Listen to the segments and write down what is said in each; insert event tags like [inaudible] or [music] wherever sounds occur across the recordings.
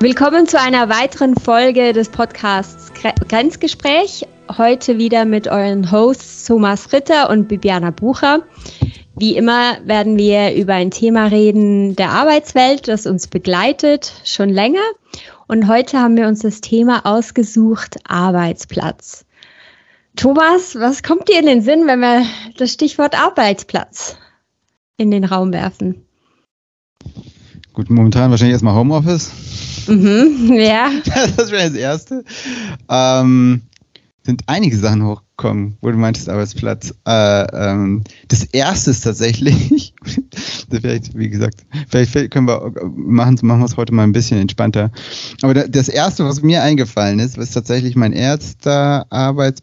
Willkommen zu einer weiteren Folge des Podcasts Grenzgespräch. Heute wieder mit euren Hosts Thomas Ritter und Bibiana Bucher. Wie immer werden wir über ein Thema reden der Arbeitswelt, das uns begleitet, schon länger. Und heute haben wir uns das Thema ausgesucht, Arbeitsplatz. Thomas, was kommt dir in den Sinn, wenn wir das Stichwort Arbeitsplatz in den Raum werfen? Gut, momentan wahrscheinlich erstmal Homeoffice. Mhm, [laughs] ja. [laughs] Das wäre das Erste. Ähm, sind einige Sachen hochgekommen, wo du meintest Arbeitsplatz. Äh, ähm, das Erste ist tatsächlich, [laughs] vielleicht, wie gesagt, vielleicht können wir machen, machen wir es heute mal ein bisschen entspannter. Aber das Erste, was mir eingefallen ist, ist tatsächlich mein erster Arbeits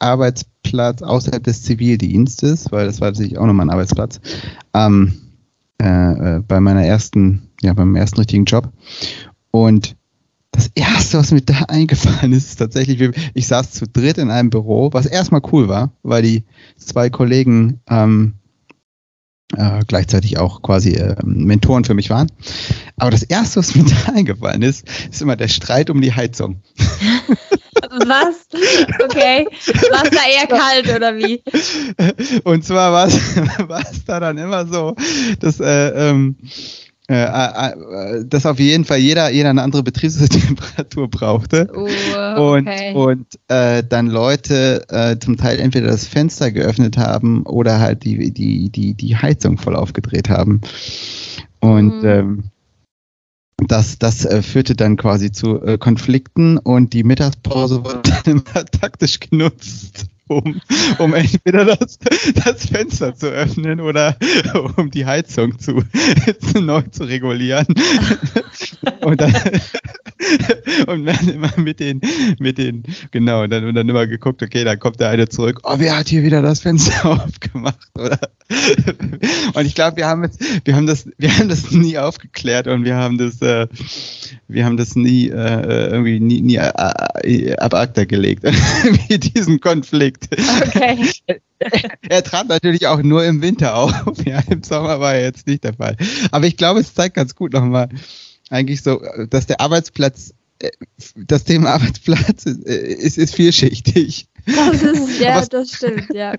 Arbeitsplatz außerhalb des Zivildienstes, weil das war tatsächlich auch nochmal ein Arbeitsplatz. Ähm, äh, äh, bei meiner ersten, ja, beim ersten richtigen Job. Und das erste, was mir da [laughs] eingefallen ist, ist tatsächlich, ich saß zu dritt in einem Büro, was erstmal cool war, weil die zwei Kollegen ähm, äh, gleichzeitig auch quasi äh, Mentoren für mich waren. Aber das erste, was mir [laughs] da eingefallen ist, ist immer der Streit um die Heizung. [laughs] Was? Okay. War es da eher kalt oder wie? Und zwar war es [laughs] da dann immer so, dass äh, ähm, äh, äh, äh, dass auf jeden Fall jeder, jeder eine andere Betriebstemperatur brauchte. Oh, okay. Und, und äh, dann Leute äh, zum Teil entweder das Fenster geöffnet haben oder halt die, die, die, die Heizung voll aufgedreht haben. Und mhm. ähm, das, das äh, führte dann quasi zu äh, Konflikten und die Mittagspause wurde [laughs] dann immer taktisch genutzt, um, um entweder das, das Fenster zu öffnen oder um die Heizung zu, neu zu regulieren. und dann, und dann immer mit den, mit den, genau, und dann, und dann immer geguckt, okay, dann kommt der eine zurück, oh, wer hat hier wieder das Fenster [laughs] aufgemacht, oder? Und ich glaube, wir haben jetzt, wir haben das, wir haben das nie aufgeklärt und wir haben das, äh, wir haben das nie äh, irgendwie nie, nie äh, äh ab Akta gelegt, [laughs] wie diesen Konflikt. Okay. [laughs] er trat natürlich auch nur im Winter auf. [laughs] Ja, im Sommer war er jetzt nicht der Fall. Aber ich glaube, es zeigt ganz gut nochmal, eigentlich so, dass der Arbeitsplatz, äh, das Thema Arbeitsplatz ist, ist, ist vielschichtig. Das ist, [laughs] ja, was, das stimmt, ja.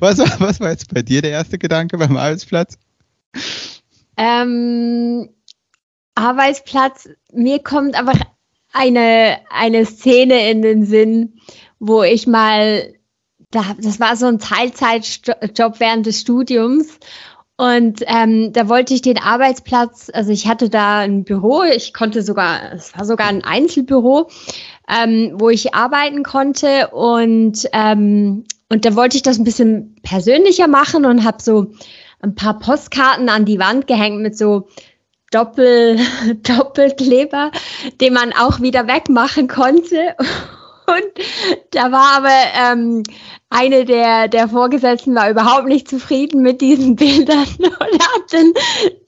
Was war, was war jetzt bei dir der erste Gedanke beim Arbeitsplatz? Ähm, Arbeitsplatz, mir kommt einfach eine, eine Szene in den Sinn, wo ich mal, da, das war so ein Teilzeitjob während des Studiums und ähm, da wollte ich den Arbeitsplatz, also ich hatte da ein Büro, ich konnte sogar, es war sogar ein Einzelbüro, ähm, wo ich arbeiten konnte und ähm, und da wollte ich das ein bisschen persönlicher machen und habe so ein paar Postkarten an die Wand gehängt mit so Doppel, [laughs] Doppelkleber, den man auch wieder wegmachen konnte. Und da war aber ähm, eine der, der Vorgesetzten war überhaupt nicht zufrieden mit diesen [laughs] Bildern und hat dann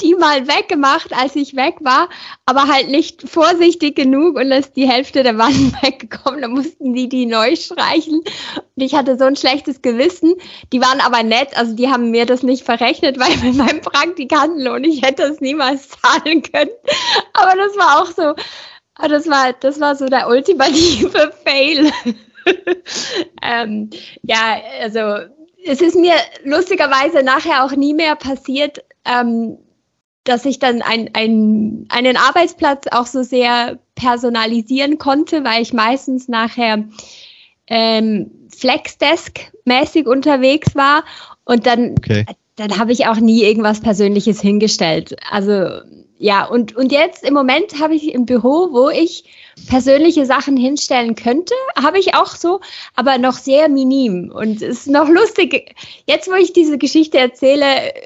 die mal weggemacht, als ich weg war, aber halt nicht vorsichtig genug und ist die Hälfte der Wand [laughs] weggekommen. Da mussten die die neu streichen und ich hatte so ein schlechtes Gewissen. Die waren aber nett, also die haben mir das nicht verrechnet, [laughs] weil mit meinem Praktikantenlohn ich hätte das niemals zahlen können. Aber das war auch so, das war, das war so der ultimative [laughs] Fail. ähm, ja, also es ist mir lustigerweise nachher auch nie mehr passiert, ähm, dass ich dann ein, ein, einen Arbeitsplatz auch so sehr personalisieren konnte, weil ich meistens nachher ähm, Flexdesk-mäßig unterwegs war und dann, okay. dann habe ich auch nie irgendwas Persönliches hingestellt. Also ja, und, und jetzt im Moment habe ich ein Büro, wo ich persönliche Sachen hinstellen könnte, habe ich auch so, aber noch sehr minim. Und es ist noch lustig. Jetzt, wo ich diese Geschichte erzähle,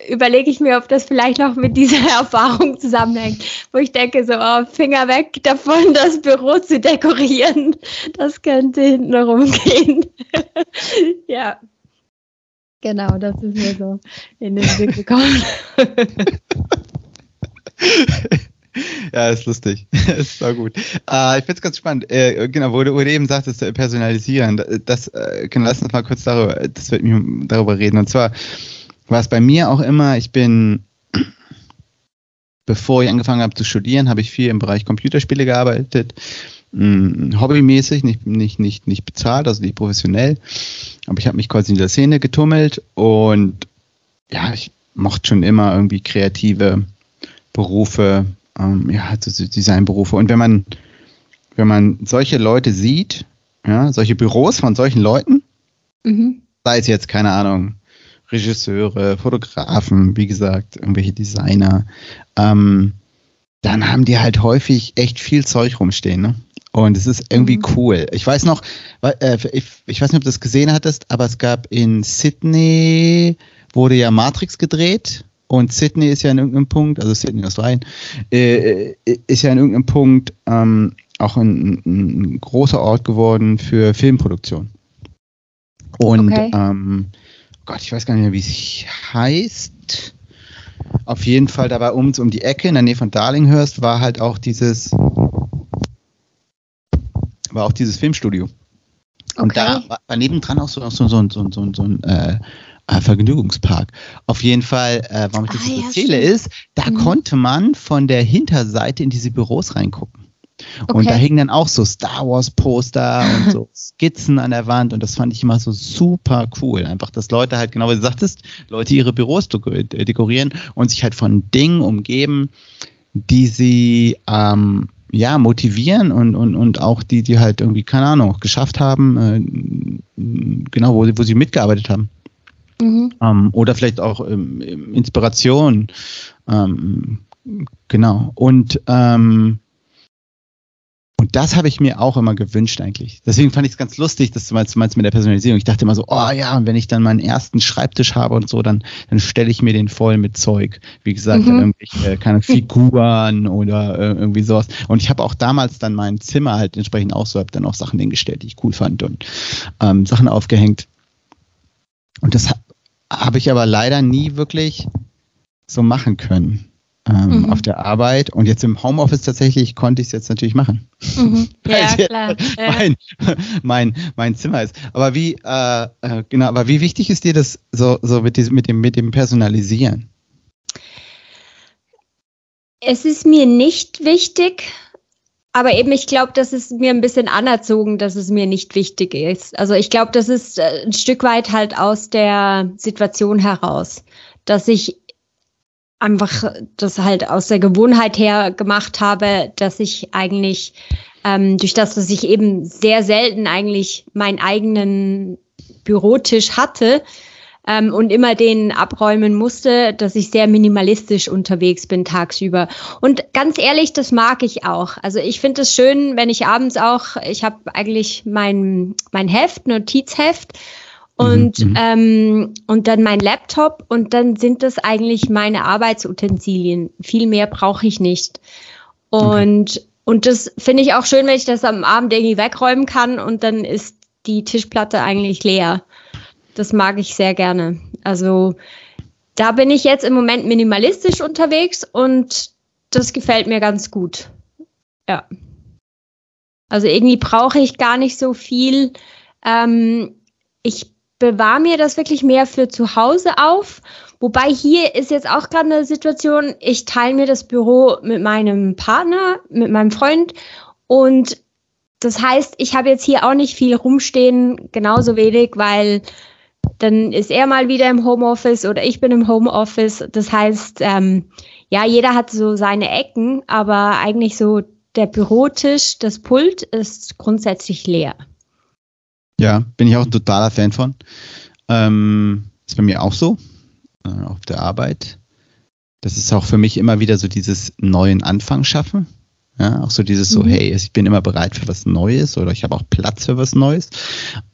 überlege ich mir, ob das vielleicht noch mit dieser [laughs] Erfahrung zusammenhängt, wo ich denke, so, oh, Finger weg davon, [laughs] das Büro zu dekorieren. Das könnte hinten rumgehen. [laughs] ja. Genau, das ist mir so in den Blick gekommen. [laughs] ja, ist lustig. [laughs] ist war gut. Äh, ich finde es ganz spannend. Äh, genau, wo du, wo du eben sagtest, äh, personalisieren. Das, äh, genau, lass uns mal kurz darüber, das wird mich darüber reden. Und zwar war es bei mir auch immer, ich bin [clears throat] bevor ich angefangen habe zu studieren, habe ich viel im Bereich Computerspiele gearbeitet. Mh, hobbymäßig, nicht, nicht, nicht, nicht bezahlt, also nicht professionell. Aber ich habe mich quasi in der Szene getummelt und ja, ich mochte schon immer irgendwie kreative Berufe, ähm, ja, also Designberufe. Und wenn man, wenn man solche Leute sieht, ja, solche Büros von solchen Leuten, mhm. sei es jetzt, keine Ahnung, Regisseure, Fotografen, wie gesagt, irgendwelche Designer, ähm, dann haben die halt häufig echt viel Zeug rumstehen, ne? Und es ist irgendwie mhm. cool. Ich weiß noch, äh, ich, ich weiß nicht, ob du das gesehen hattest, aber es gab in Sydney, wurde ja Matrix gedreht und Sydney ist ja in irgendeinem Punkt, also Sydney, Australien, äh, äh, ist ja in irgendeinem Punkt ähm, auch ein, ein, großer Ort geworden für Filmproduktion. Und okay. ähm, Gott, ich weiß gar nicht mehr, wie es heißt. Auf jeden Fall dabei um, um die Ecke in der Nähe von Darlinghurst war halt auch dieses war auch dieses Filmstudio. Und okay. da war, war nebendran auch so, so, so, so, so, so ein äh, äh, Vergnügungspark. Auf jeden Fall, äh, warum ich das ah, ja, erzähle, stimmt. ist, da mhm. konnte man von der Hinterseite in diese Büros reingucken. Okay. Und da hingen dann auch so Star Wars Poster und so [laughs] Skizzen an der Wand und das fand ich immer so super cool. Einfach, dass Leute halt, genau wie du sagtest, Leute ihre Büros dekorieren und sich halt von Dingen umgeben, die sie ähm, ja, motivieren und, und, und auch die, die halt irgendwie, keine Ahnung, geschafft haben, äh, genau, wo, wo sie mitgearbeitet haben. Mhm. Ähm, oder vielleicht auch ähm, Inspiration. Ähm, genau. Und ähm, und das habe ich mir auch immer gewünscht eigentlich. Deswegen fand ich es ganz lustig, dass du meinst, meinst mit der Personalisierung. Ich dachte immer so, oh ja, und wenn ich dann meinen ersten Schreibtisch habe und so, dann, dann stelle ich mir den voll mit Zeug. Wie gesagt, mhm. irgendwelche keine Figuren oder äh, irgendwie sowas. Und ich habe auch damals dann mein Zimmer halt entsprechend auch so, habe dann auch Sachen hingestellt, die ich cool fand und ähm, Sachen aufgehängt. Und das habe ich aber leider nie wirklich so machen können ähm, mhm. auf der Arbeit. Und jetzt im Homeoffice tatsächlich konnte ich es jetzt natürlich machen. Mhm. [laughs] Ja, klar. mein, mein, mein Zimmer ist. Aber wie, äh, äh, genau, aber wie wichtig ist dir das so, so mit, diesem, mit, dem, mit dem Personalisieren? Es ist mir nicht wichtig, aber eben, ich glaube, das ist mir ein bisschen anerzogen, dass es mir nicht wichtig ist. Also ich glaube, das ist äh, ein Stück weit halt aus der Situation heraus, dass ich einfach das halt aus der Gewohnheit her gemacht habe, dass ich eigentlich ähm, durch das, dass ich eben sehr selten eigentlich meinen eigenen Bürotisch hatte ähm, und immer den abräumen musste, dass ich sehr minimalistisch unterwegs bin tagsüber. Und ganz ehrlich, das mag ich auch. Also ich finde es schön, wenn ich abends auch, ich habe eigentlich mein, mein Heft, Notizheft und, mhm, mhm, ähm, und dann mein Laptop und dann sind das eigentlich meine Arbeitsutensilien. Viel mehr brauche ich nicht. Und, okay. und das finde ich auch schön, wenn ich das am Abend irgendwie wegräumen kann und dann ist die Tischplatte eigentlich leer. Das mag ich sehr gerne. Also da bin ich jetzt im Moment minimalistisch unterwegs und das gefällt mir ganz gut. Ja. Also irgendwie brauche ich gar nicht so viel. Ähm, ich bewahre mir das wirklich mehr für zu Hause auf. Wobei hier ist jetzt auch gerade eine Situation, ich teile mir das Büro mit meinem Partner, mit meinem Freund und das heißt, ich habe jetzt hier auch nicht viel rumstehen, genauso wenig, weil dann ist er mal wieder im Homeoffice oder ich bin im Homeoffice. Das heißt, ähm, ja, jeder hat so seine Ecken, aber eigentlich so der Bürotisch, das Pult ist grundsätzlich leer. Ja, bin ich auch ein totaler Fan von. Ähm, ist bei mir auch so, äh, auf der Arbeit. Das ist auch für mich immer wieder so dieses neuen Anfang schaffen. Ja, auch so dieses so, mhm. hey, ich bin immer bereit für was Neues oder ich habe auch Platz für was Neues.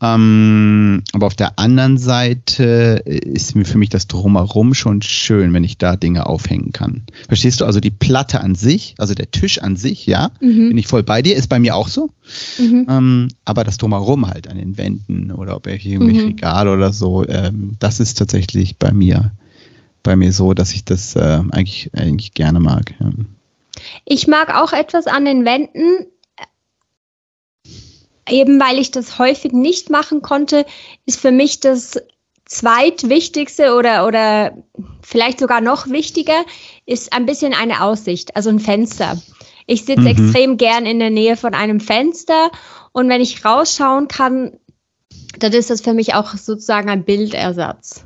Ähm, aber auf der anderen Seite ist mir für mich das Drumherum schon schön, wenn ich da Dinge aufhängen kann. Verstehst du? Also die Platte an sich, also der Tisch an sich, ja, mhm. bin ich voll bei dir, ist bei mir auch so. Mhm. Ähm, aber das Drumherum halt an den Wänden oder ob ich irgendwie mhm. Regal oder so, ähm, das ist tatsächlich bei mir, bei mir so, dass ich das äh, eigentlich, eigentlich gerne mag. Ja. Ich mag auch etwas an den Wänden, eben weil ich das häufig nicht machen konnte, ist für mich das zweitwichtigste oder, oder vielleicht sogar noch wichtiger ist ein bisschen eine Aussicht, also ein Fenster. Ich sitze mhm. extrem gern in der Nähe von einem Fenster und wenn ich rausschauen kann, dann ist das für mich auch sozusagen ein Bildersatz.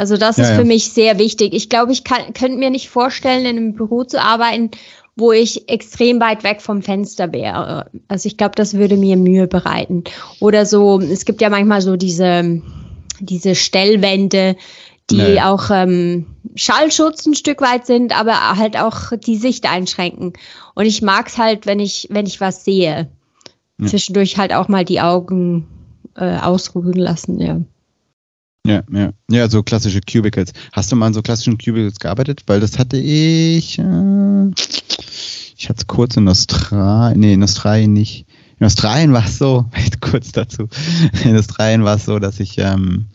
Also das ja, ist für ja. mich sehr wichtig. Ich glaube, ich kann, könnte mir nicht vorstellen, in einem Büro zu arbeiten, wo ich extrem weit weg vom Fenster wäre. Also ich glaube, das würde mir Mühe bereiten. Oder so, es gibt ja manchmal so diese, diese Stellwände, die nee. auch ähm, Schallschutz ein Stück weit sind, aber halt auch die Sicht einschränken. Und ich mag es halt, wenn ich, wenn ich was sehe. Ja. Zwischendurch halt auch mal die Augen äh, ausruhen lassen, ja. Ja, ja. Ja, so klassische Cubicles. Hast du mal an so klassischen Cubicles gearbeitet? Weil das hatte ich. Äh, ich hatte es kurz in Australien. Nee, in Australien nicht. In Australien war es so, [laughs] kurz dazu. In Australien war es so, dass ich ähm,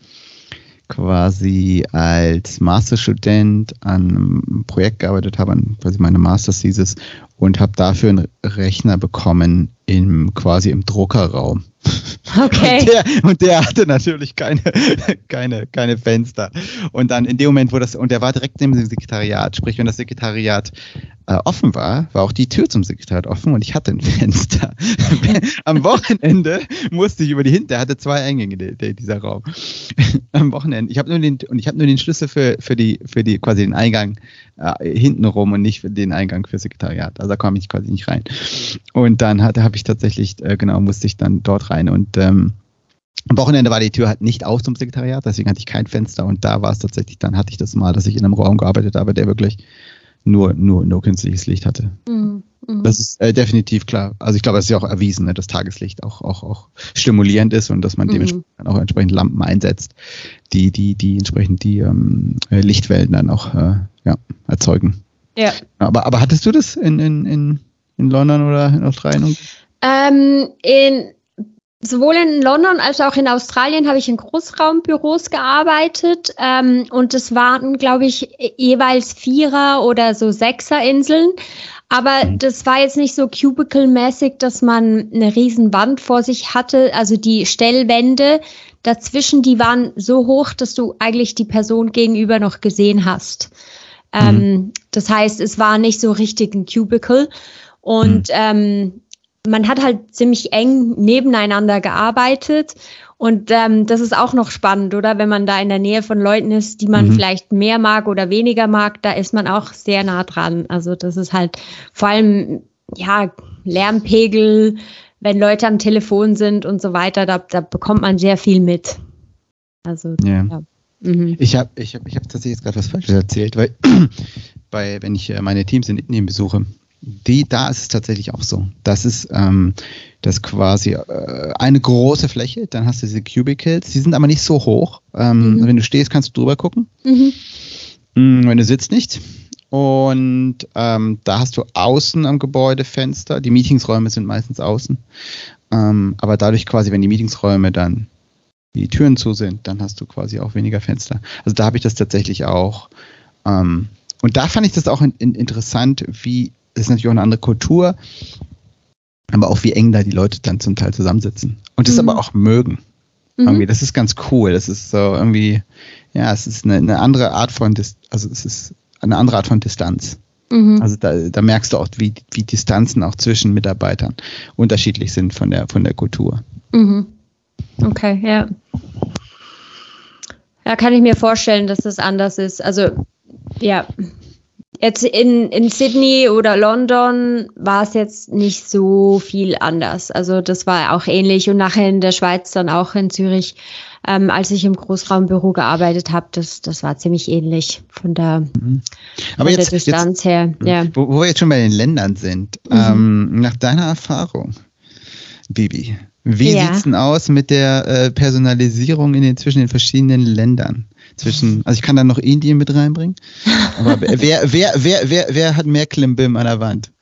quasi als Masterstudent an einem Projekt gearbeitet habe, an quasi meine Masters dieses und habe dafür einen Rechner bekommen im quasi im Druckerraum. [laughs] Okay. Und der, und der, hatte natürlich keine, [laughs] keine, keine Fenster. Und dann in dem Moment, wo das, und der war direkt neben dem Sekretariat, sprich, wenn das Sekretariat äh, offen war, war auch die Tür zum Sekretariat offen und ich hatte ein [laughs] Fenster. Am Wochenende musste ich über die Hinter, hatte zwei Eingänge, der, der, dieser Raum. [laughs] Am Wochenende, ich habe nur den, und ich habe nur den Schlüssel für, für die, für die, quasi den Eingang äh, hinten rum und nicht für den Eingang für Sekretariat. Also da komme ich quasi nicht rein. Und dann hatte, habe ich tatsächlich, äh, genau, musste ich dann dort rein und ähm, am Wochenende war die Tür halt nicht auf zum Sekretariat, deswegen hatte ich kein Fenster und da war es tatsächlich, dann hatte ich das mal, dass ich in einem Raum gearbeitet habe, der wirklich nur, nur, nur künstliches Licht hatte. Mhm. mhm. Das ist äh, definitiv klar. Also ich glaube, es ist ja auch erwiesen, ne, dass Tageslicht auch, auch, auch stimulierend ist und dass man mhm. dementsprechend auch entsprechend Lampen einsetzt, die, die, die entsprechend die ähm, Lichtwellen dann auch äh, ja, erzeugen. Ja. Aber, aber hattest du das in, in, in, in London oder in Australien? Ähm, in, sowohl in London als auch in Australien habe ich in Großraumbüros gearbeitet ähm, und es waren, glaube ich, jeweils Vierer- oder so Sechser-Inseln. Aber mhm. das war jetzt nicht so cubicle-mäßig, dass man eine riesen Wand vor sich hatte. Also die Stellwände dazwischen, die waren so hoch, dass du eigentlich die Person gegenüber noch gesehen hast. Mhm. Ähm, das heißt, es war nicht so richtig ein Cubicle. Und mhm. ähm, man hat halt ziemlich eng nebeneinander gearbeitet. Und ähm, das ist auch noch spannend, oder? Wenn man da in der Nähe von Leuten ist, die man mhm. vielleicht mehr mag oder weniger mag, da ist man auch sehr nah dran. Also das ist halt vor allem, ja, Lärmpegel, wenn Leute am Telefon sind und so weiter, da, da bekommt man sehr viel mit. Also, ja. ja. Mhm. Ich habe ich hab, ich hab tatsächlich jetzt gerade was Falsches erzählt, weil [clears throat] bei, wenn ich äh, meine Teams in Indien besuche, die, da ist es tatsächlich auch so. Das ist ähm, das quasi äh, eine große Fläche, dann hast du diese Cubicles, die sind aber nicht so hoch. Ähm, mhm. Wenn du stehst, kannst du drüber gucken. Mhm. Mm, wenn du sitzt nicht. Und ähm, da hast du außen am Gebäude Fenster. Die Meetingsräume sind meistens außen. Ähm, aber dadurch quasi, wenn die Meetingsräume dann die Türen zu sind, dann hast du quasi auch weniger Fenster. Also da habe ich das tatsächlich auch. Ähm, und da fand ich das auch in, in interessant, wie ist natürlich auch eine andere Kultur, aber auch wie eng da die Leute dann zum Teil zusammensitzen. Und das mhm. aber auch mögen. Mhm. Irgendwie, das ist ganz cool. Das ist so irgendwie, ja, es ist eine, eine andere Art von, Dis also es ist eine andere Art von Distanz. Mhm. Also da, da merkst du auch, wie, wie Distanzen auch zwischen Mitarbeitern unterschiedlich sind von der, von der Kultur. Mhm. Okay, ja. Ja, kann ich mir vorstellen, dass das anders ist. Also, ja, Jetzt in, in Sydney oder London war es jetzt nicht so viel anders. Also das war auch ähnlich und nachher in der Schweiz dann auch in Zürich, ähm, als ich im Großraumbüro gearbeitet habe, das, das war ziemlich ähnlich von der, mhm. Aber von jetzt, der Distanz jetzt, her. Ja. Wo, wo, wir jetzt schon bei den Ländern sind, mhm. ähm, nach deiner Erfahrung, Bibi, wie ja. es denn aus mit der äh, Personalisierung in den, zwischen den verschiedenen Ländern? Zwischen, also ich kann da noch Indien mit reinbringen. Aber [laughs] wer, wer, wer, wer, wer hat mehr Klimbim an der Wand?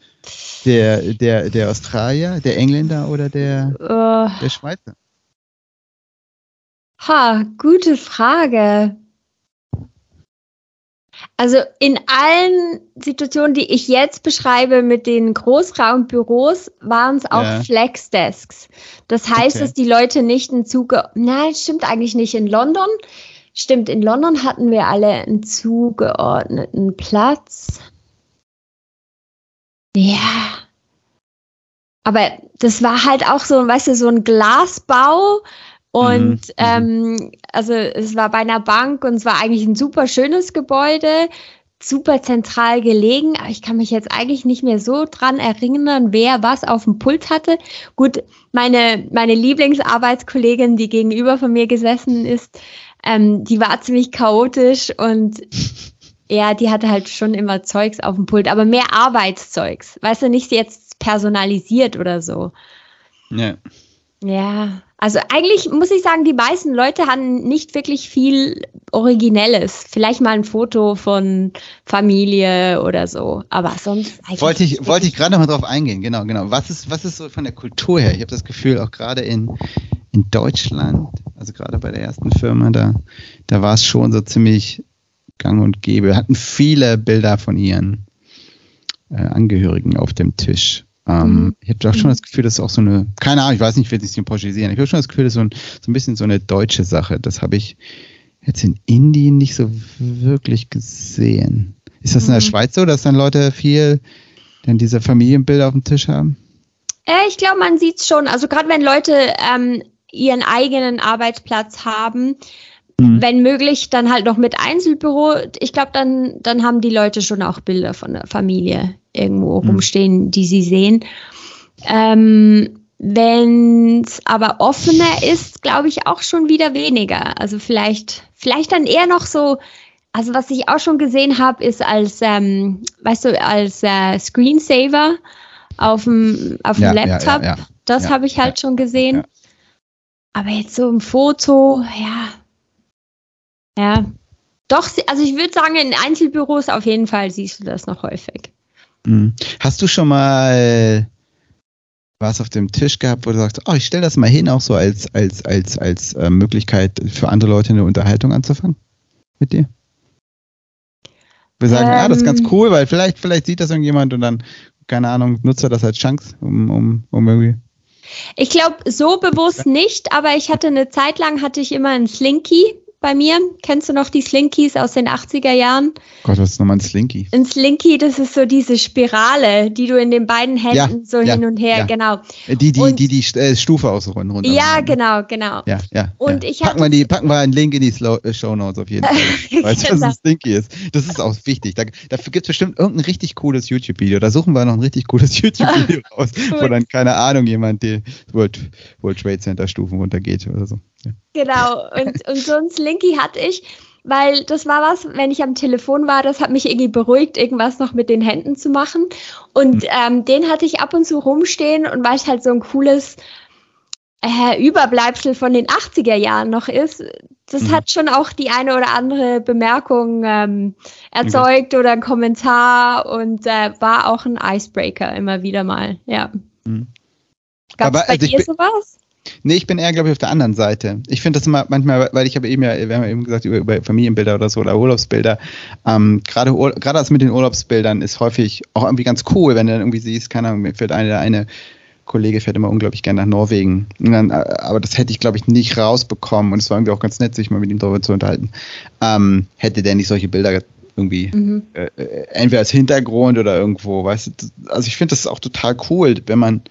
Der, der, der Australier, der Engländer oder der, uh, der Schweizer? Ha, gute Frage. Also in allen Situationen, die ich jetzt beschreibe mit den Großraumbüros, waren es auch ja. Flexdesks. Das heißt, okay. dass die Leute nicht einen Zuge, nein, stimmt eigentlich nicht. In London stimmt, in London hatten wir alle einen zugeordneten Platz. Ja. Aber das war halt auch so, weißt du, so ein Glasbau. Und mhm. ähm, also es war bei einer Bank und es war eigentlich ein super schönes Gebäude, super zentral gelegen. Ich kann mich jetzt eigentlich nicht mehr so dran erinnern, wer was auf dem Pult hatte. Gut, meine, meine Lieblingsarbeitskollegin, die gegenüber von mir gesessen ist, ähm, die war ziemlich chaotisch und [laughs] ja, die hatte halt schon immer Zeugs auf dem Pult, aber mehr Arbeitszeugs. Weißt du, nicht jetzt personalisiert oder so. Ja. Ja, also eigentlich muss ich sagen, die meisten Leute haben nicht wirklich viel Originelles. Vielleicht mal ein Foto von Familie oder so, aber sonst eigentlich. Wollte ich, wollte ich gerade noch mal drauf eingehen, genau, genau. Was ist, was ist so von der Kultur her? Ich habe das Gefühl, auch gerade in, in Deutschland, also gerade bei der ersten Firma, da, da war es schon so ziemlich gang und gäbe. Wir hatten viele Bilder von ihren äh, Angehörigen auf dem Tisch. Ähm, mhm. Ich habe auch schon mhm. das Gefühl, das ist auch so eine, keine Ahnung, ich weiß nicht, ich will es nicht pauschalisieren. Ich habe schon das Gefühl, das ist so ein, so ein bisschen so eine deutsche Sache. Das habe ich jetzt in Indien nicht so wirklich gesehen. Ist das in der mhm. Schweiz so, dass dann Leute viel denn diese Familienbilder auf dem Tisch haben? Äh, ich glaube, man sieht es schon. Also gerade wenn Leute ähm, ihren eigenen Arbeitsplatz haben, mhm. wenn möglich, dann halt noch mit Einzelbüro. Ich glaube, dann, dann haben die Leute schon auch Bilder von der Familie irgendwo mhm. rumstehen, die sie sehen. Ähm, wenn es aber offener ist, glaube ich auch schon wieder weniger. Also vielleicht, vielleicht dann eher noch so, also was ich auch schon gesehen habe, ist als, ähm, weißt du, als äh, Screensaver auf dem auf dem ja, Laptop. Ja, ja, das habe ich halt schon gesehen. Aber jetzt so ein Foto, ja. Ja. Doch, also ich würde sagen, in Einzelbüros auf jeden Fall siehst du das noch häufig. Mhm. Hast du schon mal was auf dem Tisch gehabt, wo du sagst, oh, ich stelle das mal hin, auch so als, als, als, als äh, Möglichkeit für andere Leute eine Unterhaltung anzufangen mit dir? Wir sagen, ähm, ah, das ist ganz ähm. cool, weil vielleicht, vielleicht sieht das irgendjemand und dann, keine Ahnung, nutzt er das als Chance, um, um, um irgendwie. Ich glaube, so bewusst nicht, aber ich hatte eine Zeit lang, hatte ich immer einen Slinky bei mir. Kennst du noch die Slinkies aus den 80er Jahren? Gott, was ist nochmal ein Slinky? Ein Slinky, das ist so diese Spirale, die du in den beiden Händen ja, so ja, hin und her, ja. genau. Die, die, und, die, die äh, Stufe ausrollen runter. Ja, genau, genau. Ja, ja. Und ich packen, wir die, packen wir einen Link in die Slow äh, Show Notes auf jeden Fall. [laughs] weil genau. das ein Slinky ist. Das ist auch wichtig. Da, dafür gibt es bestimmt irgendein richtig cooles YouTube-Video. Da suchen wir noch ein richtig cooles [laughs] YouTube-Video raus, wo dann, keine Ahnung, jemand die World, World Trade Center Stufen runtergeht oder so. Genau, und, und so ein Slinky hatte ich, weil das war was, wenn ich am Telefon war, das hat mich irgendwie beruhigt, irgendwas noch mit den Händen zu machen. Und mhm. ähm, den hatte ich ab und zu rumstehen und weil es halt so ein cooles äh, Überbleibsel von den 80er Jahren noch ist, das mhm. hat schon auch die eine oder andere Bemerkung ähm, erzeugt oder ein Kommentar und äh, war auch ein Icebreaker immer wieder mal, ja. Mhm. Gab es bei also dir sowas? Nee, ich bin eher, glaube ich, auf der anderen Seite. Ich finde das immer manchmal, weil ich habe eben ja, wir haben ja eben gesagt, über, über Familienbilder oder so oder Urlaubsbilder. Ähm, Gerade gerade das mit den Urlaubsbildern ist häufig auch irgendwie ganz cool, wenn du dann irgendwie siehst, keine Ahnung, mir fällt eine, eine Kollege fährt immer unglaublich gerne nach Norwegen. Dann, äh, aber das hätte ich, glaube ich, nicht rausbekommen. Und es war irgendwie auch ganz nett, sich mal mit ihm darüber zu unterhalten. Ähm, hätte der nicht solche Bilder irgendwie mhm. äh, äh entweder als Hintergrund oder irgendwo, weißt du, also ich finde das auch total cool, wenn man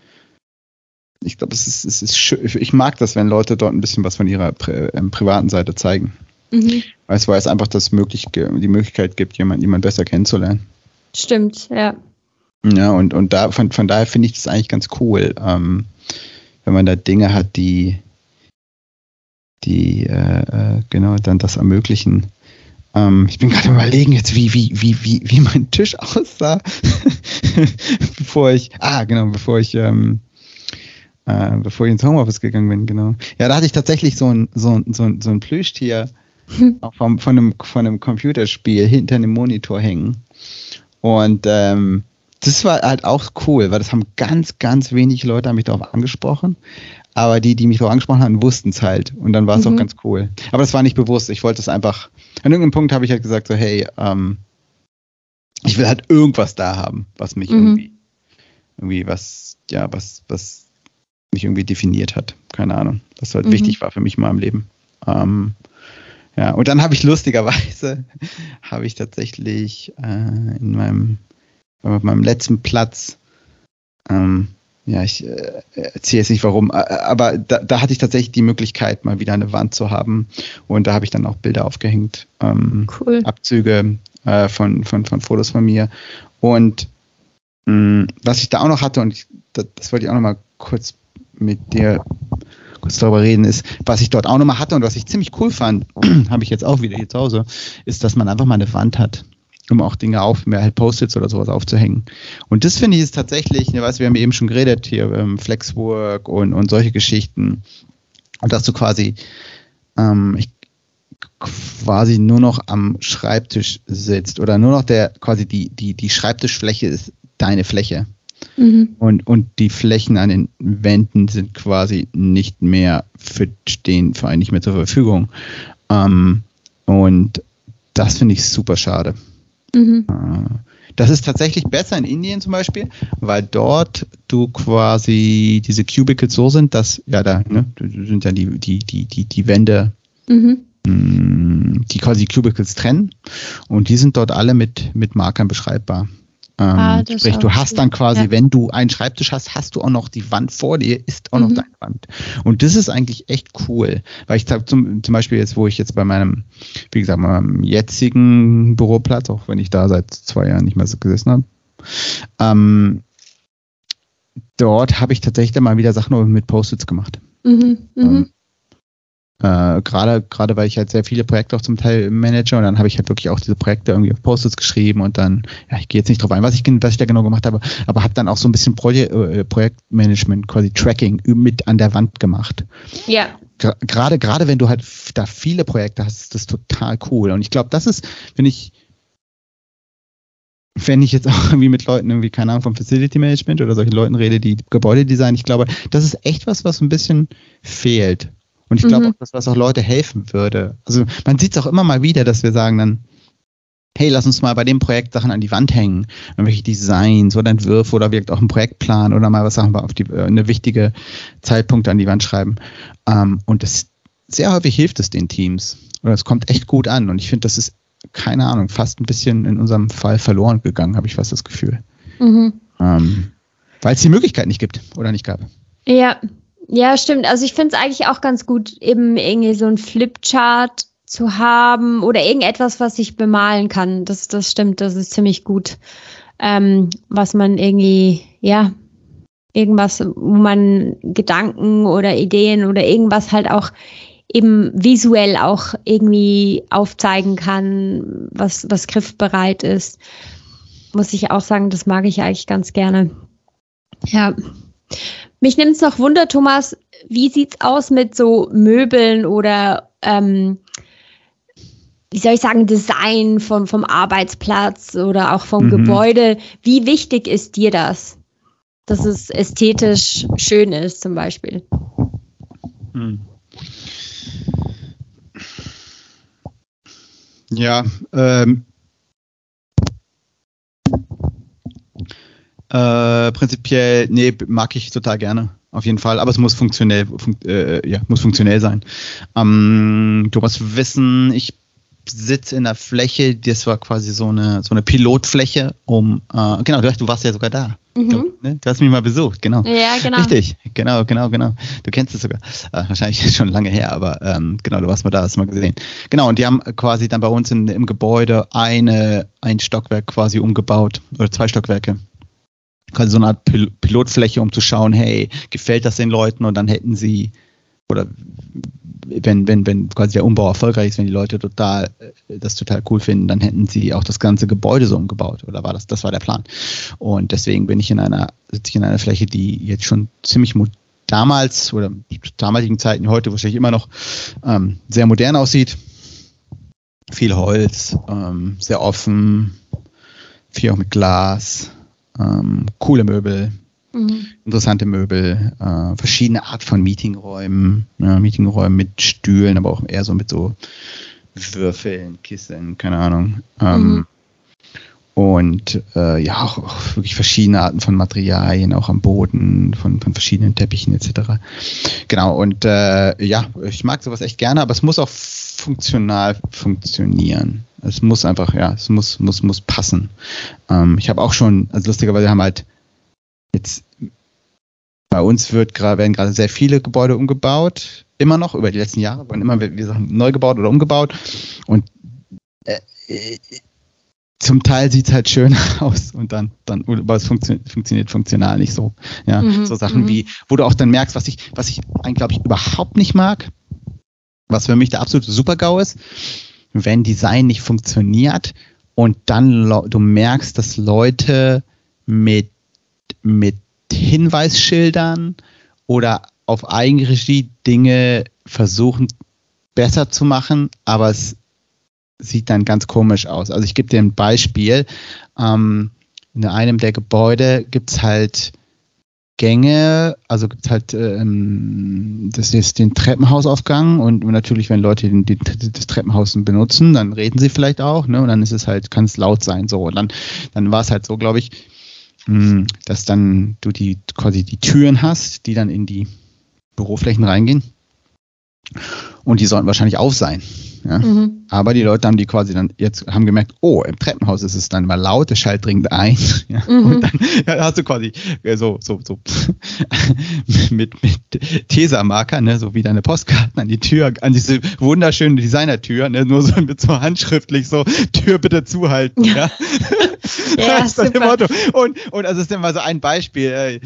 ich glaube, es ist, es ist schön. ich mag das, wenn Leute dort ein bisschen was von ihrer Pri ähm, privaten Seite zeigen. Mhm. Weißt, weil es einfach das möglich, die Möglichkeit gibt, jemanden, jemanden besser kennenzulernen. Stimmt, ja. Ja, und, und da, von, von daher finde ich das eigentlich ganz cool, ähm, wenn man da Dinge hat, die, die äh, äh genau dann das ermöglichen. Ähm, ich bin gerade überlegen jetzt, wie, wie, wie, wie, wie mein Tisch [laughs] aussah, [laughs] bevor ich, ah, genau, bevor ich ähm, äh, bevor ich ins Homeoffice gegangen bin, genau. Ja, da hatte ich tatsächlich so ein, so ein, so ein, so ein Plüschtier auch vom, von, einem, von einem Computerspiel hinter einem Monitor hängen. Und ähm, das war halt auch cool, weil das haben ganz, ganz wenig Leute haben mich darauf angesprochen. Aber die, die mich darauf angesprochen haben, wussten es halt. Und dann war es mhm. auch ganz cool. Aber das war nicht bewusst. Ich wollte es einfach. An irgendeinem Punkt habe ich halt gesagt, so, hey, ähm, ich will halt irgendwas da haben, was mich mhm. irgendwie, irgendwie was, ja, was, was mich irgendwie definiert hat. Keine Ahnung. Was halt mhm. wichtig war für mich mal im Leben. Ähm, Ja, und dann habe ich lustigerweise, [laughs] habe ich tatsächlich äh, in meinem, auf meinem letzten Platz, ähm, ja, ich äh, erzähle jetzt nicht warum, äh, aber da, da hatte ich tatsächlich die Möglichkeit, mal wieder eine Wand zu haben. Und da habe ich dann auch Bilder aufgehängt. Ähm, cool. Abzüge äh, von, von, von Fotos von mir. Und mh, mm, was ich da auch noch hatte, und ich, das, das wollte ich auch noch mal kurz mit dir kurz darüber reden, ist, was ich dort auch nochmal hatte und was ich ziemlich cool fand, [clears throat] habe ich jetzt auch wieder hier zu Hause, ist, dass man einfach mal eine Wand hat, um auch Dinge auf, mehr halt Post-its oder sowas aufzuhängen. Und das finde ich ist tatsächlich, ne, weißt, wir haben eben schon geredet hier, ähm, Flexwork und, und solche Geschichten. Und dass du quasi, ähm, ich, quasi nur noch am Schreibtisch sitzt oder nur noch der, quasi die, die, die Schreibtischfläche ist deine Fläche. Mhm. Und, und die Flächen an den Wänden sind quasi nicht mehr für, stehen für einen nicht mehr zur Verfügung. Ähm, und das finde ich super schade. Mhm. Äh, das ist tatsächlich besser in Indien zum Beispiel, weil dort du quasi diese Cubicles so sind, dass, ja, da ne, sind ja die, die, die, die, die Wände, mhm. Mm, die quasi Cubicles trennen und die sind dort alle mit, mit Markern beschreibbar. Ähm, ah, sprich, du hast dann quasi, ja. wenn du einen Schreibtisch hast, hast du auch noch die Wand vor dir, ist auch mhm. noch deine Wand. Und das ist eigentlich echt cool, weil ich zum, zum Beispiel jetzt, wo ich jetzt bei meinem, wie gesagt, meinem jetzigen Büroplatz, auch wenn ich da seit zwei Jahren nicht mehr so gesessen habe, ähm, dort habe ich tatsächlich mal wieder Sachen mit Post-its gemacht. Mhm, mhm. ähm, äh, gerade, gerade weil ich halt sehr viele Projekte auch zum Teil manage und dann habe ich halt wirklich auch diese Projekte irgendwie auf Post-its geschrieben und dann, ja, ich gehe jetzt nicht drauf ein, was ich, was ich da genau gemacht habe, aber habe dann auch so ein bisschen Proje äh, Projektmanagement, quasi Tracking mit an der Wand gemacht. Ja. Gerade, gerade wenn du halt da viele Projekte hast, ist das total cool. Und ich glaube, das ist, wenn ich, wenn ich jetzt [laughs] auch irgendwie mit Leuten irgendwie, keine Ahnung, vom Facility Management oder solchen Leuten rede, die Gebäude designen, ich glaube, das ist echt was, was ein bisschen fehlt. Und ich glaube mhm. auch, dass das auch Leute helfen würde. Also man sieht es auch immer mal wieder, dass wir sagen dann, hey, lass uns mal bei dem Projekt Sachen an die Wand hängen, irgendwelche Designs oder Entwürfe oder wirkt auch einen Projektplan oder mal was sagen wir auf die, äh, eine wichtige Zeitpunkt an die Wand schreiben. Ähm, und das sehr häufig hilft es den Teams. Oder es kommt echt gut an. Und ich finde, das ist, keine Ahnung, fast ein bisschen in unserem Fall verloren gegangen, habe ich fast das Gefühl. Mhm. Ähm, Weil es die Möglichkeit nicht gibt oder nicht gab. Ja, ja, stimmt. Also ich finde es eigentlich auch ganz gut, eben irgendwie so ein Flipchart zu haben oder irgendetwas, was ich bemalen kann. Das, das stimmt, das ist ziemlich gut. Ähm, was man irgendwie, ja, irgendwas, wo man Gedanken oder Ideen oder irgendwas halt auch eben visuell auch irgendwie aufzeigen kann, was, was griffbereit ist. Muss ich auch sagen, das mag ich eigentlich ganz gerne. Ja. Mich nimmt es noch Wunder, Thomas, wie sieht's aus mit so Möbeln oder ähm, wie soll ich sagen, Design vom, vom Arbeitsplatz oder auch vom mhm. Gebäude? Wie wichtig ist dir das? Dass es ästhetisch schön ist, zum Beispiel. Hm. Ja, ähm, Äh, prinzipiell, nee, mag ich total gerne. Auf jeden Fall. Aber es muss funktionell, fun äh, ja, muss funktionell sein. Ähm, du musst wissen, ich sitze in der Fläche, das war quasi so eine, so eine Pilotfläche, um, äh, genau, du, du warst ja sogar da. Mhm. Du, ne? du, hast mich mal besucht, genau. Ja, genau. Richtig, genau, genau, genau. Du kennst es sogar. Äh, wahrscheinlich [laughs] schon lange her, aber ähm, genau, du warst mal da, hast mal gesehen. Genau, und die haben quasi dann bei uns in, im Gebäude eine, ein Stockwerk quasi umgebaut, oder zwei Stockwerke quasi so eine Art Pil Pilotfläche, um zu schauen, hey, gefällt das den Leuten? Und dann hätten sie, oder wenn, wenn, wenn quasi der Umbau erfolgreich ist, wenn die Leute total, äh, das total cool finden, dann hätten sie auch das ganze Gebäude so umgebaut. Oder war das, das war der Plan. Und deswegen bin ich in einer, sitze ich in einer Fläche, die jetzt schon ziemlich damals oder damaligen Zeiten, heute wahrscheinlich immer noch ähm, sehr modern aussieht. Viel Holz, ähm, sehr offen, viel auch mit Glas, ähm, coole Möbel, mhm. interessante Möbel, äh, verschiedene Art von Meetingräumen, ja, Meetingräumen mit Stühlen, aber auch eher so mit so Würfeln, Kissen, keine Ahnung. Ähm, mhm. Und äh, ja, auch, auch, wirklich verschiedene Arten von Materialien, auch am Boden, von, von verschiedenen Teppichen etc. Genau, und äh, ja, ich mag sowas echt gerne, aber es muss auch funktional funktionieren. Es muss einfach, ja, es muss, muss, muss passen. Ähm, ich habe auch schon, also lustigerweise haben halt jetzt bei uns wird werden gerade sehr viele Gebäude umgebaut, immer noch über die letzten Jahre, wurden immer wir sagen, neu gebaut oder umgebaut. Und äh, zum Teil sieht es halt schön [laughs] aus und dann, dann aber es funktioniert, funktioniert funktional nicht so. Ja, mhm, so Sachen mhm. wie, wo du auch dann merkst, was ich, was ich eigentlich, glaube ich, überhaupt nicht mag, was für mich der absolute Super-GAU ist, wenn Design nicht funktioniert und dann du merkst, dass Leute mit, mit Hinweisschildern oder auf Eigenregie Dinge versuchen besser zu machen, aber es sieht dann ganz komisch aus. Also ich gebe dir ein Beispiel. Ähm, in einem der Gebäude gibt es halt Gänge, also gibt es halt ähm, das ist den Treppenhausaufgang und natürlich, wenn Leute den, den, das Treppenhaus benutzen, dann reden sie vielleicht auch, ne? Und dann ist es halt, kann es laut sein. So. Und dann, dann war es halt so, glaube ich, mh, hm, dass dann du die quasi die Türen hast, die dann in die Büroflächen reingehen. Und die sollten wahrscheinlich auf sein. Ja? Mhm. Aber die Leute haben die quasi dann jetzt haben gemerkt, oh, im Treppenhaus ist es dann mal laut, es schallt dringend ein. [laughs] Ja? Mhm. Und dann ja, hast du quasi äh, so, so, so [laughs] mit, mit Tesa-Marker, ne, so wie deine Postkarten an die Tür, an diese wunderschöne Designertür, ne, nur so [laughs] mit so handschriftlich so, Tür bitte zuhalten. Ja, ja. das ist Motto. Und, und also ist immer so ein Beispiel.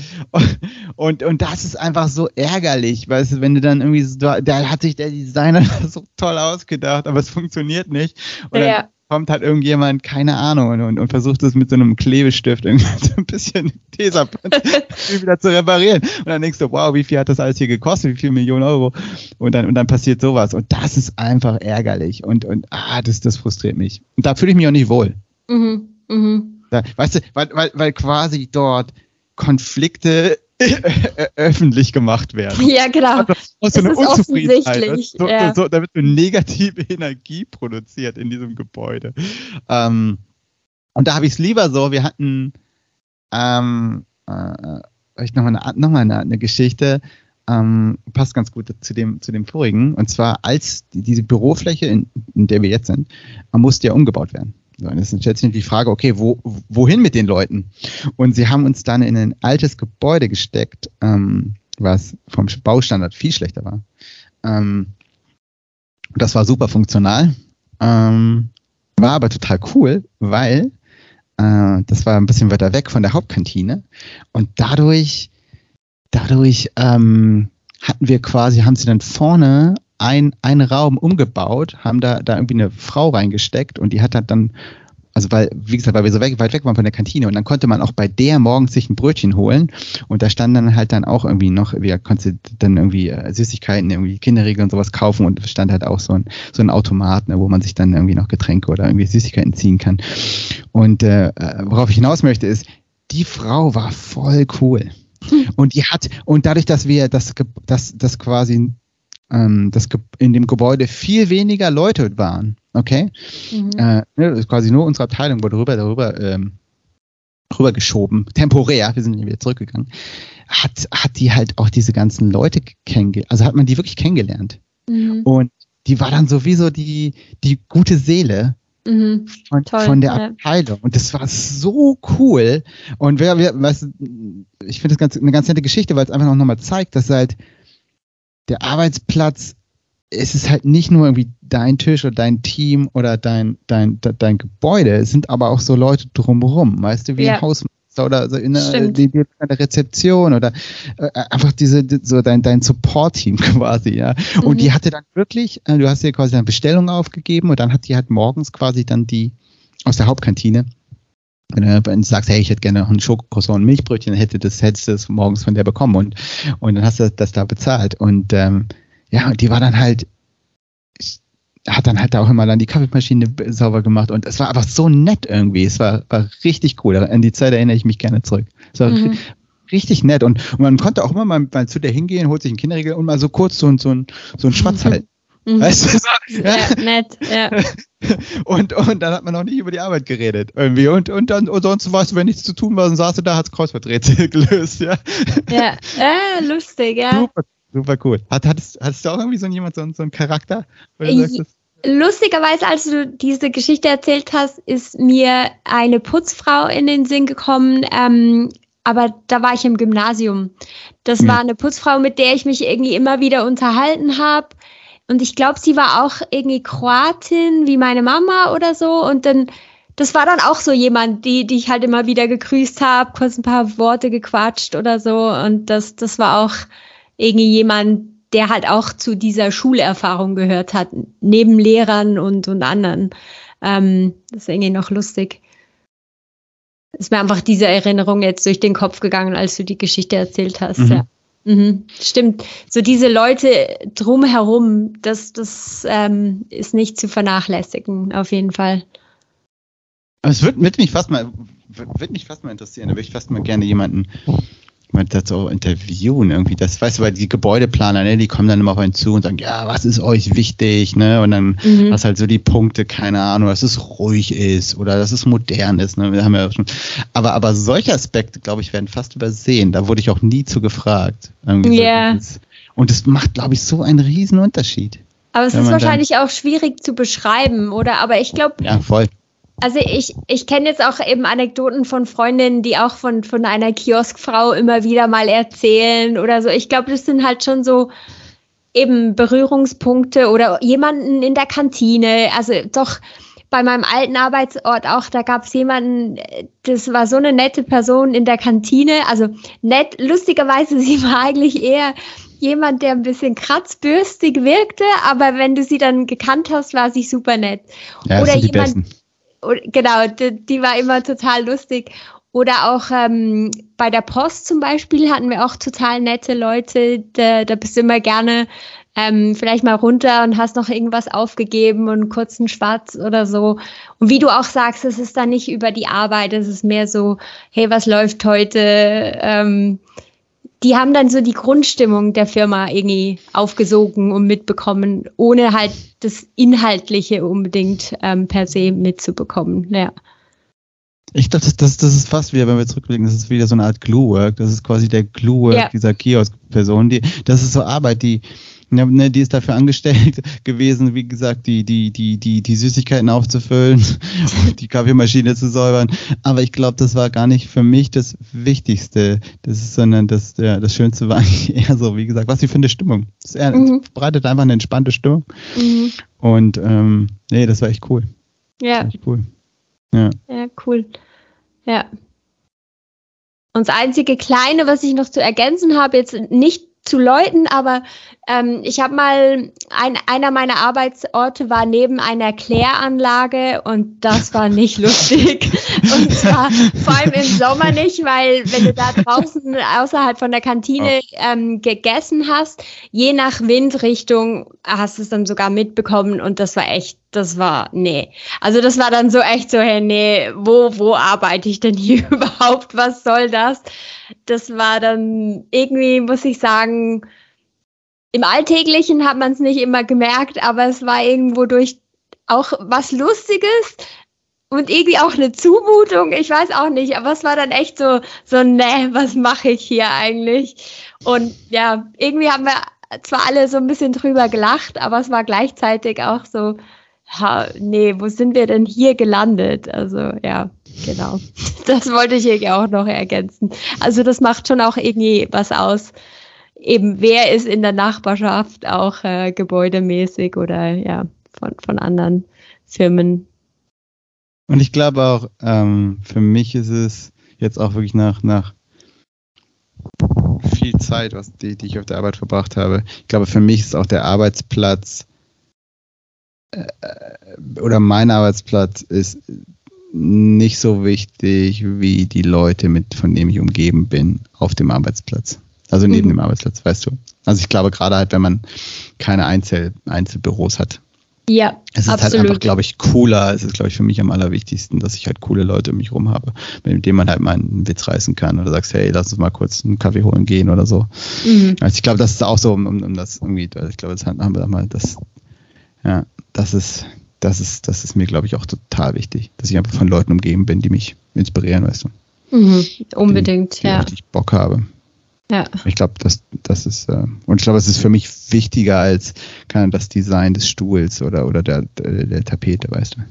Und, und das ist einfach so ärgerlich, weißt du, wenn du dann irgendwie so, da hat sich der Designer so toll ausgedacht, aber es funktioniert nicht. Und ja. dann kommt halt irgendjemand, keine Ahnung, und, und versucht es mit so einem Klebestift irgendwie [laughs] so ein bisschen Tesa [laughs] wieder zu reparieren. Und dann denkst du, wow, wie viel hat das alles hier gekostet? Wie viel Millionen Euro? Und dann, und dann passiert sowas. Und das ist einfach ärgerlich. Und, und ah, das, das frustriert mich. Und da fühle ich mich auch nicht wohl. Mhm. Mhm. Da, weißt du, weil, weil, weil quasi dort Konflikte [laughs] öffentlich gemacht werden. Ja, genau. Also, aus so eine Unzufriedenheit. So, ja. so, da wird so negative [laughs] Energie produziert in diesem Gebäude. Ähm, und da habe ich es lieber so, wir hatten ähm, äh, ich noch, eine, noch mal eine, eine Geschichte, ähm, passt ganz gut zu dem, zu dem vorigen. Und zwar, als die, diese Bürofläche, in, in der wir jetzt sind, musste ja umgebaut werden. So, und jetzt stellt sich die Frage, okay, wo, wohin mit den Leuten? Und sie haben uns dann in ein altes Gebäude gesteckt, ähm, was vom Baustandard viel schlechter war. Ähm, das war super funktional, ähm, war aber total cool, weil äh, das war ein bisschen weiter weg von der Hauptkantine und dadurch, dadurch ähm, hatten wir quasi, haben sie dann vorne ein, einen Raum umgebaut, haben da, da irgendwie eine Frau reingesteckt und die hat dann, also weil, wie gesagt, weil wir so weg, weit weg waren von der Kantine und dann konnte man auch bei der morgens sich ein Brötchen holen und da stand dann halt dann auch irgendwie noch, wir konnte dann irgendwie äh, Süßigkeiten, irgendwie Kinderriegel und sowas kaufen und stand halt auch so ein, so ein Automat, ne, wo man sich dann irgendwie noch Getränke oder irgendwie Süßigkeiten ziehen kann. Und äh, äh worauf ich hinaus möchte ist, die Frau war voll cool. Hm. Und die hat, und dadurch, dass wir das, das, das quasi ähm, dass in dem Gebäude viel weniger Leute waren. Okay? Mhm. Äh, ne, quasi nur unsere Abteilung wurde rüber, darüber ähm, rübergeschoben, temporär, wir sind wieder zurückgegangen, hat, hat die halt auch diese ganzen Leute kennengelernt, also hat man die wirklich kennengelernt. Mhm. Und die war dann sowieso die, die gute Seele mhm. von, Toll, von der ja. Abteilung. Und das war so cool. Und wer, wer weißt, ich finde das ganz, eine ganz nette Geschichte, weil es einfach noch nochmal zeigt, dass halt der Arbeitsplatz es ist halt nicht nur irgendwie dein Tisch oder dein Team oder dein, dein, dein Gebäude, es sind aber auch so Leute drumherum, weißt du, wie ja. ein Hausmeister oder so in der, die, die, der Rezeption oder äh, einfach diese, so dein, dein Support-Team [laughs] quasi, ja. Und mhm. die hatte dann wirklich, äh, du hast dir quasi eine Bestellung aufgegeben und dann hat die halt morgens quasi dann die aus der Hauptkantine wenn du, wenn du sagst, hey, ich hätte gerne noch einen Schokokroissant und ein Milchbrötchen, dann hätte das, hättest du das morgens von der bekommen und, und dann hast du das da bezahlt. Und ähm, ja, die war dann halt, hat dann halt auch immer dann die Kaffeemaschine sauber gemacht und es war einfach so nett irgendwie. Es war, war richtig cool. An die Zeit erinnere ich mich gerne zurück. Es war mhm. richtig nett und, und, man konnte auch immer mal, mal zu der hingehen, holt sich einen Kinderriegel und mal so kurz so, so, ein, so ein Schwatz mhm. halten. Mhm. Weißt du, so, ja, ja, nett, ja. [laughs] Und, und dann hat man auch nicht über die Arbeit geredet. Irgendwie. Und, und dann, und sonst weißt du, wenn nichts zu tun war, dann saß du da, hat's Kreuzworträtsel [laughs] gelöst, ja. Ja, äh, lustig, ja. Super, super cool. Hat, hattest, hattest du auch irgendwie so jemand, so, so einen Charakter? Lustigerweise, als du diese Geschichte erzählt hast, ist mir eine Putzfrau in den Sinn gekommen, ähm, aber da war ich im Gymnasium. Das ja. war eine Putzfrau, mit der ich mich irgendwie immer wieder unterhalten habe. Und ich glaube, sie war auch irgendwie Kroatin, wie meine Mama oder so. Und dann, das war dann auch so jemand, die, die ich halt immer wieder gegrüßt habe, kurz ein paar Worte gequatscht oder so. Und das, das war auch irgendwie jemand, der halt auch zu dieser Schulerfahrung gehört hat, neben Lehrern und, und anderen. Ähm, das ist irgendwie noch lustig. Ist mir einfach diese Erinnerung jetzt durch den Kopf gegangen, als du die Geschichte erzählt hast. Mhm. Ja. Mhm. Stimmt. So diese Leute drumherum, das, das ähm, ist nicht zu vernachlässigen, auf jeden Fall. es wird, wird mich fast mal, wird mich fast mal interessieren. Da würde ich fast mal gerne jemanden man das so interviewen irgendwie. Das weißt du, weil die Gebäudeplaner, ne, die kommen dann immer auf einen zu und sagen, ja, was ist euch wichtig, ne? Und dann mhm. hast halt so die Punkte, keine Ahnung, dass es ruhig ist oder dass es modern ist, ne? Wir haben ja schon. Aber, aber solche Aspekte, glaube ich, werden fast übersehen. Da wurde ich auch nie zu gefragt. Ja. Yeah. Und es macht, glaube ich, so einen riesen Unterschied. Aber es ist wahrscheinlich auch schwierig zu beschreiben, oder? Aber ich glaube, ja, voll. Also ich, ich kenne jetzt auch eben Anekdoten von Freundinnen, die auch von, von einer Kioskfrau immer wieder mal erzählen oder so. Ich glaube, das sind halt schon so eben Berührungspunkte oder jemanden in der Kantine. Also doch bei meinem alten Arbeitsort auch, da gab es jemanden, das war so eine nette Person in der Kantine. Also nett, lustigerweise, [laughs] sie war eigentlich eher jemand, der ein bisschen kratzbürstig wirkte, aber wenn du sie dann gekannt hast, war sie super nett. Ja, oder jemand, genau, die, die, war immer total lustig. Oder auch ähm, bei der Post zum Beispiel hatten wir auch total nette Leute. Da, da bist du immer gerne ähm, vielleicht mal runter und hast noch irgendwas aufgegeben und kurz einen Schwarz oder so. Und wie du auch sagst, es ist dann nicht über die Arbeit, es ist mehr so, hey, was läuft heute? Ähm, die haben dann so die Grundstimmung der Firma irgendwie aufgesogen und mitbekommen, ohne halt das Inhaltliche unbedingt ähm, per se mitzubekommen. Ja. Ich dachte, das, das ist fast wieder, wenn wir zurückblicken, das ist wieder so eine Art Glue-Work. Das ist quasi der Glue-Work ja. dieser Kiosk-Person. Die, das ist so Arbeit, die, ja, ne, die ist dafür angestellt [laughs] gewesen, wie gesagt, die, die, die, die, die Süßigkeiten aufzufüllen [laughs] und die Kaffeemaschine zu säubern. Aber ich glaube, das war gar nicht für mich das Wichtigste. Das ist, sondern das, ja, das Schönste war eigentlich [laughs] eher so, wie gesagt, was sie für eine Stimmung. Eher, mhm. breitet einfach eine entspannte Stimmung. Mhm. Und ähm, nee, das war echt cool. Ja. Echt cool. Ja. ja, cool. Ja. Und das einzige Kleine, was ich noch zu ergänzen habe, jetzt nicht zu Leuten, aber ähm, ich habe mal, ein, einer meiner Arbeitsorte war neben einer Kläranlage und das war nicht [laughs] lustig. Und zwar vor allem im Sommer nicht, weil wenn du da [laughs] draußen außerhalb von der Kantine ähm, gegessen hast, je nach Windrichtung hast du es dann sogar mitbekommen und das war echt, das war, nee. Also das war dann so echt so, hey, nee, wo, wo arbeite ich denn hier [laughs] überhaupt? Was soll das? Das war dann irgendwie, muss ich sagen, im Alltäglichen hat man es nicht immer gemerkt, aber es war irgendwo durch auch was Lustiges und irgendwie auch eine Zumutung. Ich weiß auch nicht, aber es war dann echt so, so, ne, was mache ich hier eigentlich? Und ja, irgendwie haben wir zwar alle so ein bisschen drüber gelacht, aber es war gleichzeitig auch so, ha, nee, wo sind wir denn hier gelandet? Also ja, genau. [laughs] Das wollte ich irgendwie auch noch ergänzen. Also das macht schon auch irgendwie was aus. Eben, wer ist in der Nachbarschaft auch äh, gebäudemäßig oder ja, von, von anderen Firmen. Und ich glaube auch, ähm, für mich ist es jetzt auch wirklich nach, nach viel Zeit, was die, die ich auf der Arbeit verbracht habe. Ich glaube, für mich ist auch der Arbeitsplatz oder mein Arbeitsplatz ist nicht so wichtig wie die Leute, mit, von denen ich umgeben bin, auf dem Arbeitsplatz. Also neben mhm. dem Arbeitsplatz, weißt du. Also ich glaube gerade halt, wenn man keine Einzel Einzelbüros hat. Ja, es ist halt absolut. halt einfach, glaube ich, cooler. Es ist, glaube ich, für mich am allerwichtigsten, dass ich halt coole Leute um mich rum habe, mit denen man halt mal einen Witz reißen kann oder sagst, hey, lass uns mal kurz einen Kaffee holen gehen oder so. Mhm. Also ich glaube, das ist auch so, um, um das irgendwie, ich glaube, das haben wir mal das, ja, das ist, das ist, das ist mir, glaube ich, auch total wichtig, dass ich einfach von Leuten umgeben bin, die mich inspirieren, weißt du. Mhm, unbedingt, die, die ja. ich Bock habe. Ja. Ich glaube, das, das ist, äh, und ich glaube, es ist für mich wichtiger als kann das Design des Stuhls oder, oder der, der, der Tapete, weißt du.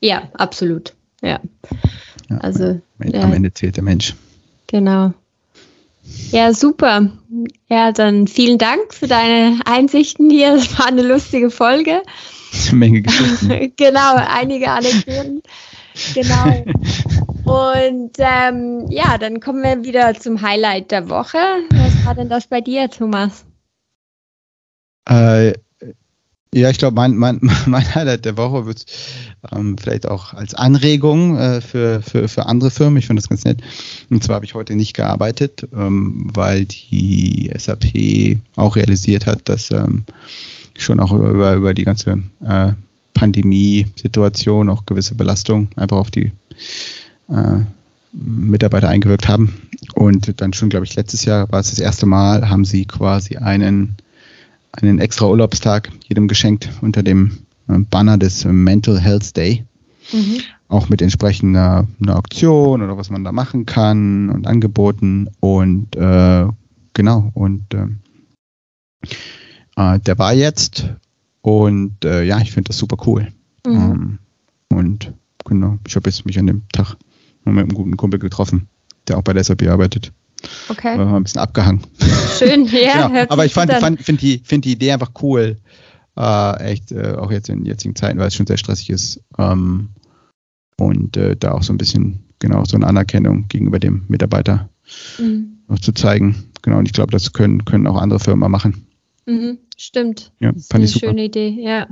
Ja, absolut. Ja. ja also am ja. Ende zählt der Mensch. Genau. Ja, super. Ja, dann vielen Dank für deine Einsichten hier. Das war eine lustige Folge. Eine [laughs] Menge Geschichten. [laughs] genau, einige Anekdoten. Genau. [laughs] Und ähm, ja, dann kommen wir wieder zum Highlight der Woche. Was war denn das bei dir, Thomas? Äh, ja, ich glaube, mein, mein, mein Highlight der Woche wird ähm, vielleicht auch als Anregung äh, für, für, für andere Firmen. Ich finde das ganz nett. Und zwar habe ich heute nicht gearbeitet, ähm, weil die SAP auch realisiert hat, dass ähm, schon auch über, über die ganze äh, Pandemie-Situation auch gewisse Belastung einfach auf die äh, Mitarbeiter eingewirkt haben. Und dann schon, glaube ich, letztes Jahr war es das erste Mal, haben sie quasi einen, einen extra Urlaubstag jedem geschenkt unter dem äh, Banner des Mental Health Day. Mhm. Auch mit entsprechender einer Auktion oder was man da machen kann und Angeboten. Und äh, genau, und äh, äh der war jetzt. Und äh, ja, ich finde das super cool. Mhm. Ähm, und genau, ich habe jetzt mich an dem Tag mit einem guten Kumpel getroffen, der auch bei der SAP arbeitet. Okay. Wir haben ein bisschen abgehangen. Schön, ja. [laughs] genau. Aber ich fand, fand finde die, find die Idee einfach cool. Äh, echt, äh, auch jetzt in jetzigen Zeiten, weil es schon sehr stressig ist. Ähm, und äh, da auch so ein bisschen, genau, so eine Anerkennung gegenüber dem Mitarbeiter mhm. noch zu zeigen. Genau, und ich glaube, das können, können auch andere Firmen machen. Mhm, stimmt. Ja, das fand ist eine schöne Idee, ja.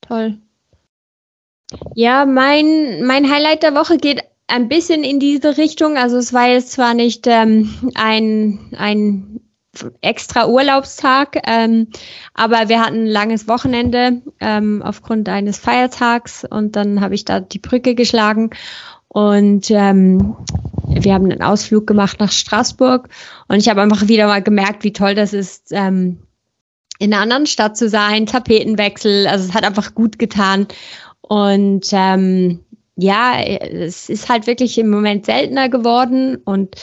Toll. Ja, mein, mein Highlight der Woche geht ein bisschen in diese Richtung. Also es war jetzt zwar nicht ähm, ein, ein extra Urlaubstag, ähm, aber wir hatten ein langes Wochenende ähm, aufgrund eines Feiertags und dann habe ich da die Brücke geschlagen und ähm, wir haben einen Ausflug gemacht nach Straßburg und ich habe einfach wieder mal gemerkt, wie toll das ist, ähm, in einer anderen Stadt zu sein, Tapetenwechsel, also es hat einfach gut getan und ähm, ja, es ist halt wirklich im Moment seltener geworden und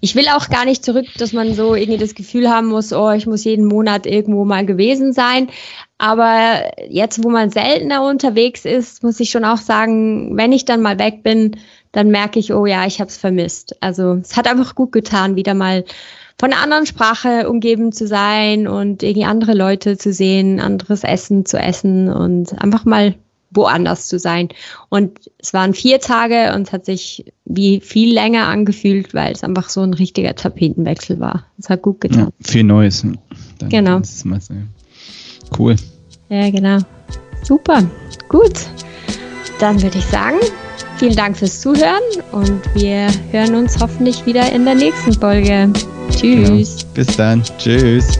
ich will auch gar nicht zurück, dass man so irgendwie das Gefühl haben muss, oh, ich muss jeden Monat irgendwo mal gewesen sein. Aber jetzt, wo man seltener unterwegs ist, muss ich schon auch sagen, wenn ich dann mal weg bin, dann merke ich, oh ja, ich habe es vermisst. Also es hat einfach gut getan, wieder mal von einer anderen Sprache umgeben zu sein und irgendwie andere Leute zu sehen, anderes Essen zu essen und einfach mal woanders zu sein. Und es waren vier Tage und es hat sich wie viel länger angefühlt, weil es einfach so ein richtiger Tapetenwechsel war. Es hat gut getan. Ja, viel Neues. Dann genau. Cool. Ja, genau. Super. Gut. Dann würde ich sagen, vielen Dank fürs Zuhören und wir hören uns hoffentlich wieder in der nächsten Folge. Tschüss. Genau. Bis dann. Tschüss.